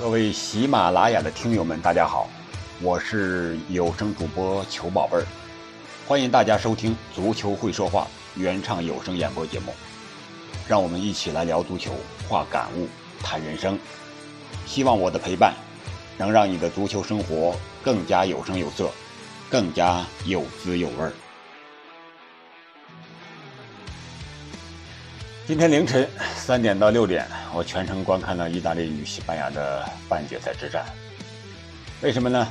各位喜马拉雅的听友们，大家好，我是有声主播裘宝贝儿，欢迎大家收听《足球会说话》原唱有声演播节目，让我们一起来聊足球、话感悟、谈人生。希望我的陪伴能让你的足球生活更加有声有色，更加有滋有味儿。今天凌晨三点到六点，我全程观看了意大利与西班牙的半决赛之战。为什么呢？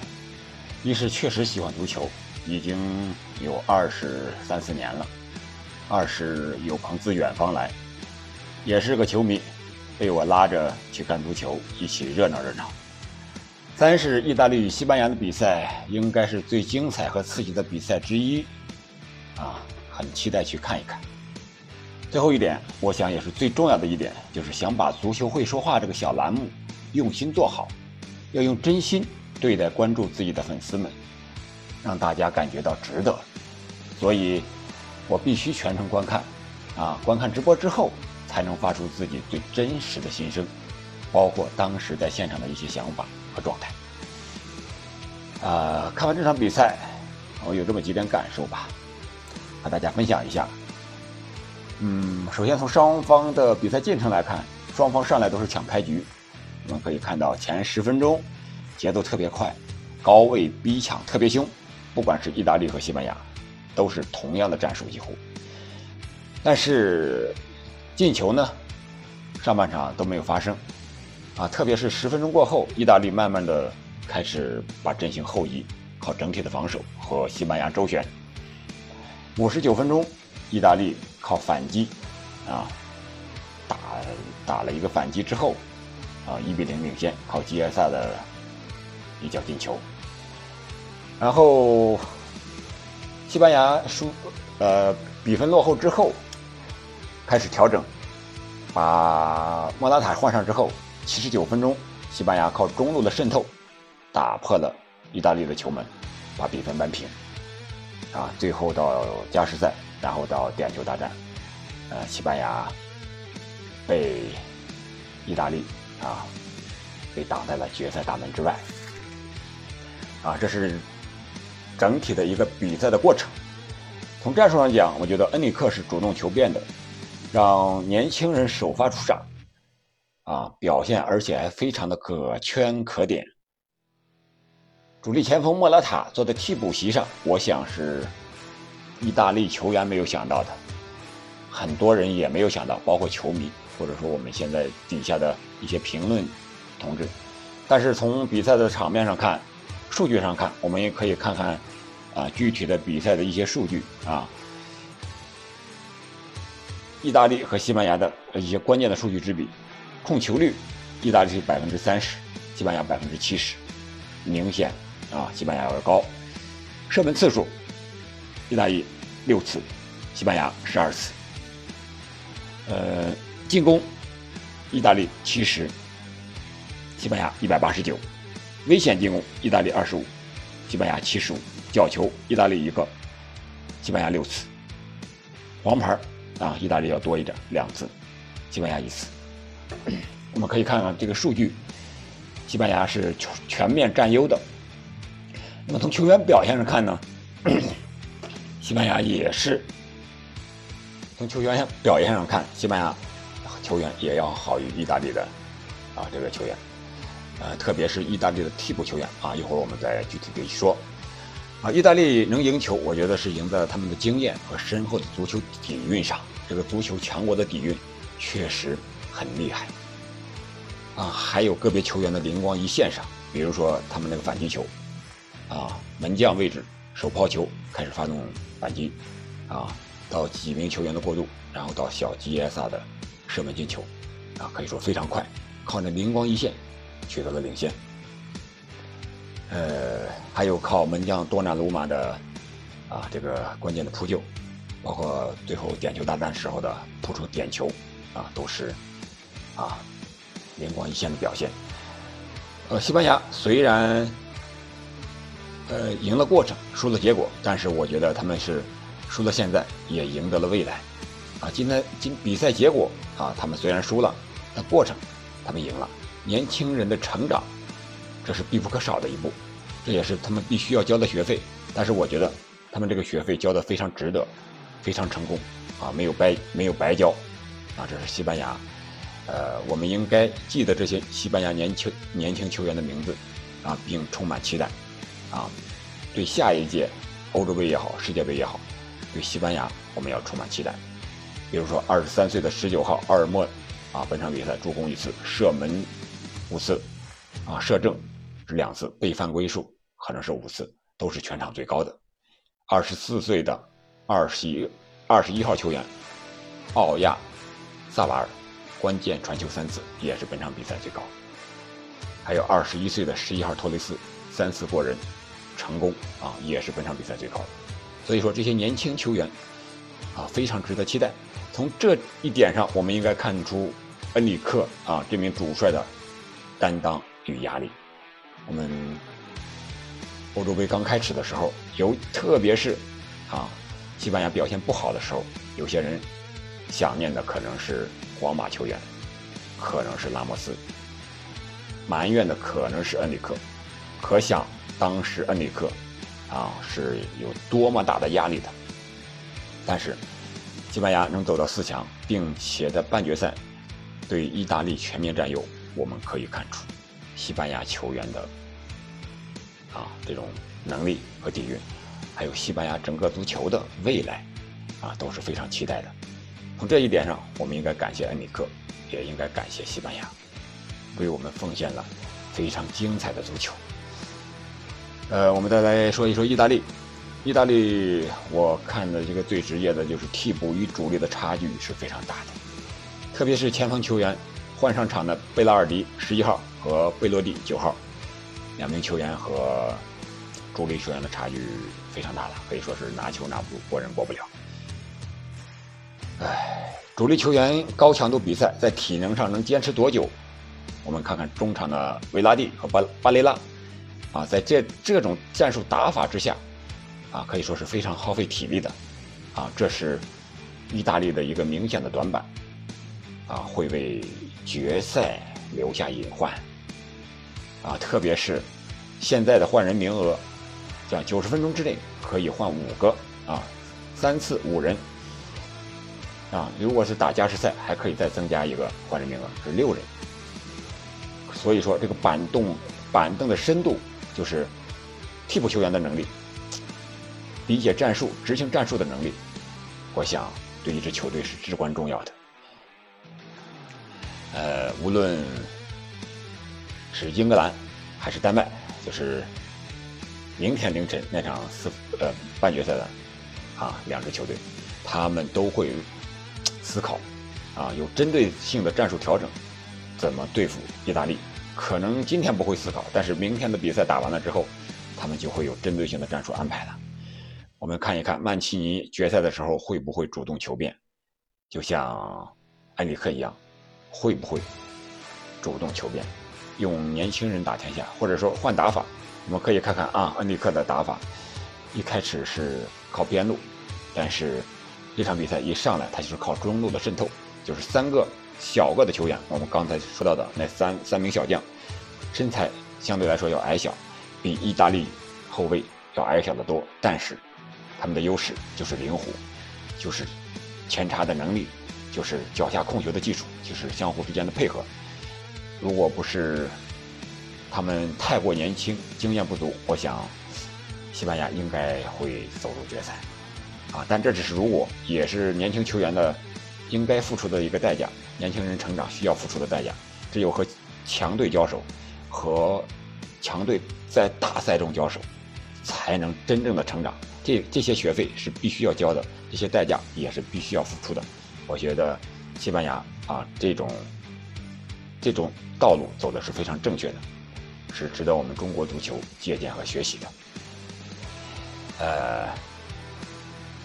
一是确实喜欢足球，已经有二十三四年了；二是有朋自远方来，也是个球迷，被我拉着去看足球，一起热闹热闹。三是意大利与西班牙的比赛应该是最精彩和刺激的比赛之一，啊，很期待去看一看。最后一点，我想也是最重要的一点，就是想把足球会说话这个小栏目用心做好，要用真心对待关注自己的粉丝们，让大家感觉到值得。所以，我必须全程观看，啊，观看直播之后才能发出自己最真实的心声，包括当时在现场的一些想法和状态。啊，看完这场比赛，我有这么几点感受吧，和大家分享一下。嗯，首先从双方的比赛进程来看，双方上来都是抢开局。我们可以看到前十分钟节奏特别快，高位逼抢特别凶。不管是意大利和西班牙，都是同样的战术几乎。但是进球呢，上半场都没有发生。啊，特别是十分钟过后，意大利慢慢的开始把阵型后移，靠整体的防守和西班牙周旋。五十九分钟，意大利。靠反击，啊，打打了一个反击之后，啊，一比零领先，靠吉耶萨的一脚进球。然后，西班牙输，呃，比分落后之后，开始调整，把莫拉塔换上之后，七十九分钟，西班牙靠中路的渗透，打破了意大利的球门，把比分扳平。啊，最后到加时赛。然后到点球大战，呃，西班牙被意大利啊被挡在了决赛大门之外，啊，这是整体的一个比赛的过程。从战术上讲，我觉得恩里克是主动求变的，让年轻人首发出场，啊，表现而且还非常的可圈可点。主力前锋莫拉塔坐在替补席上，我想是。意大利球员没有想到的，很多人也没有想到，包括球迷或者说我们现在底下的一些评论同志。但是从比赛的场面上看，数据上看，我们也可以看看啊具体的比赛的一些数据啊。意大利和西班牙的一些关键的数据之比，控球率，意大利是百分之三十，西班牙百分之七十，明显啊西班牙要高。射门次数。意大利六次，西班牙十二次。呃，进攻，意大利七十，西班牙一百八十九。危险进攻，意大利二十五，西班牙七十五。角球，意大利一个，西班牙六次。黄牌啊，意大利要多一点，两次，西班牙一次。我们可以看看这个数据，西班牙是全面占优的。那么从球员表现上看呢？西班牙也是，从球员表现上看，西班牙球员也要好于意大利的啊这个球员，呃，特别是意大利的替补球员啊，一会儿我们再具体的说。啊，意大利能赢球，我觉得是赢在了他们的经验和深厚的足球底蕴上。这个足球强国的底蕴确实很厉害啊，还有个别球员的灵光一现上，比如说他们那个反击球，啊，门将位置。手抛球开始发动反击，啊，到几名球员的过渡，然后到小吉耶萨的射门进球，啊，可以说非常快，靠那灵光一现取得了领先。呃，还有靠门将多纳鲁马的啊这个关键的扑救，包括最后点球大战时候的扑出点球，啊，都是啊灵光一现的表现。呃，西班牙虽然。呃，赢了过程，输了结果，但是我觉得他们是输了现在，也赢得了未来，啊，今天今比赛结果啊，他们虽然输了，但过程他们赢了，年轻人的成长，这是必不可少的一步，这也是他们必须要交的学费。但是我觉得他们这个学费交的非常值得，非常成功，啊，没有白没有白交，啊，这是西班牙，呃，我们应该记得这些西班牙年轻年轻球员的名字，啊，并充满期待，啊，对下一届欧洲杯也好，世界杯也好，对西班牙我们要充满期待。比如说，二十三岁的十九号奥尔莫，啊，本场比赛助攻一次，射门五次，啊，射正是两次，被犯规数可能是五次，都是全场最高的。二十四岁的二十一二十一号球员奥亚萨瓦尔，关键传球三次，也是本场比赛最高。还有二十一岁的十一号托雷斯，三次过人成功，啊，也是本场比赛最高的。所以说，这些年轻球员啊，非常值得期待。从这一点上，我们应该看出恩里克啊这名主帅的担当与压力。我们欧洲杯刚开始的时候，有特别是啊西班牙表现不好的时候，有些人想念的可能是皇马球员，可能是拉莫斯，埋怨的可能是恩里克。可想当时恩里克啊是有多么大的压力的，但是。西班牙能走到四强，并且在半决赛对意大利全面占优，我们可以看出西班牙球员的啊这种能力和底蕴，还有西班牙整个足球的未来啊都是非常期待的。从这一点上，我们应该感谢恩里克，也应该感谢西班牙，为我们奉献了非常精彩的足球。呃，我们再来说一说意大利。意大利，我看的这个最职业的就是替补与主力的差距是非常大的，特别是前锋球员换上场的贝拉尔迪十一号和贝洛蒂九号两名球员和主力球员的差距非常大了，可以说是拿球拿不住，过人过不了。唉，主力球员高强度比赛在体能上能坚持多久？我们看看中场的维拉蒂和巴巴雷拉，啊，在这这种战术打法之下。啊，可以说是非常耗费体力的，啊，这是意大利的一个明显的短板，啊，会为决赛留下隐患，啊，特别是现在的换人名额，像九十分钟之内可以换五个，啊，三次五人，啊，如果是打加时赛，还可以再增加一个换人名额，是六人，所以说这个板凳板凳的深度就是替补球员的能力。理解战术、执行战术的能力，我想对一支球队是至关重要的。呃，无论是英格兰还是丹麦，就是明天凌晨那场四呃半决赛的啊两支球队，他们都会思考啊有针对性的战术调整，怎么对付意大利？可能今天不会思考，但是明天的比赛打完了之后，他们就会有针对性的战术安排了。我们看一看曼奇尼决赛的时候会不会主动求变，就像埃里克一样，会不会主动求变，用年轻人打天下，或者说换打法？我们可以看看啊，恩里克的打法，一开始是靠边路，但是这场比赛一上来他就是靠中路的渗透，就是三个小个的球员，我们刚才说到的那三三名小将，身材相对来说要矮小，比意大利后卫要矮小的多，但是。他们的优势就是灵活，就是前插的能力，就是脚下控球的技术，就是相互之间的配合。如果不是他们太过年轻、经验不足，我想西班牙应该会走入决赛。啊，但这只是如果，也是年轻球员的应该付出的一个代价。年轻人成长需要付出的代价，只有和强队交手，和强队在大赛中交手，才能真正的成长。这这些学费是必须要交的，这些代价也是必须要付出的。我觉得西班牙啊，这种这种道路走的是非常正确的，是值得我们中国足球借鉴和学习的。呃，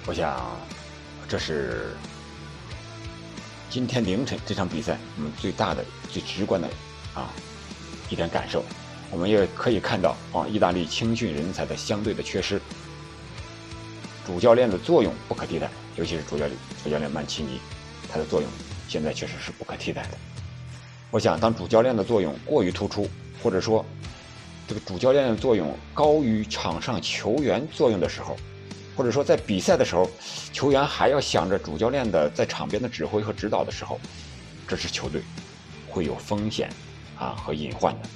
我想这是今天凌晨这场比赛我们最大的、最直观的啊一点感受。我们也可以看到啊，意大利青训人才的相对的缺失。主教练的作用不可替代，尤其是主教练主教练曼奇尼，他的作用现在确实是不可替代的。我想，当主教练的作用过于突出，或者说这个主教练的作用高于场上球员作用的时候，或者说在比赛的时候，球员还要想着主教练的在场边的指挥和指导的时候，这支球队会有风险啊和隐患的。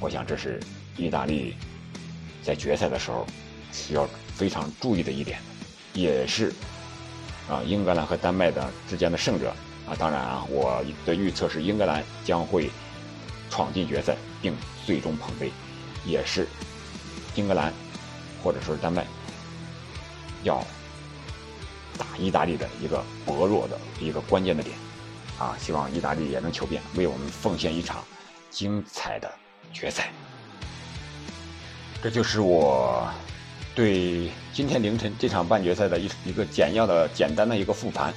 我想，这是意大利在决赛的时候需要非常注意的一点，也是啊英格兰和丹麦的之间的胜者。啊，当然啊，我的预测是英格兰将会闯进决赛，并最终捧杯，也是英格兰或者说是丹麦要打意大利的一个薄弱的一个关键的点。啊，希望意大利也能求变，为我们奉献一场精彩的决赛。这就是我对今天凌晨这场半决赛的一一个简要的、简单的一个复盘。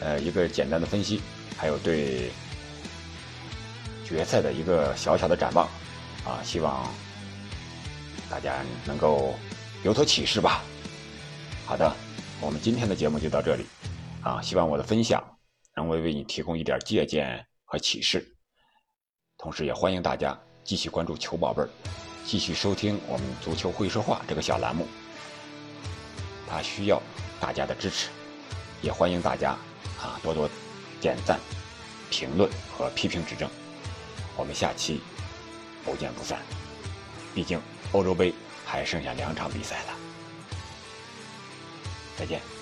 呃，一个简单的分析，还有对决赛的一个小小的展望，啊，希望大家能够有所启示吧。好的，我们今天的节目就到这里，啊，希望我的分享能为为你提供一点借鉴和启示，同时也欢迎大家继续关注球宝贝儿，继续收听我们足球会说话这个小栏目，它需要大家的支持，也欢迎大家。啊，多多点赞、评论和批评指正，我们下期不见不散。毕竟欧洲杯还剩下两场比赛了，再见。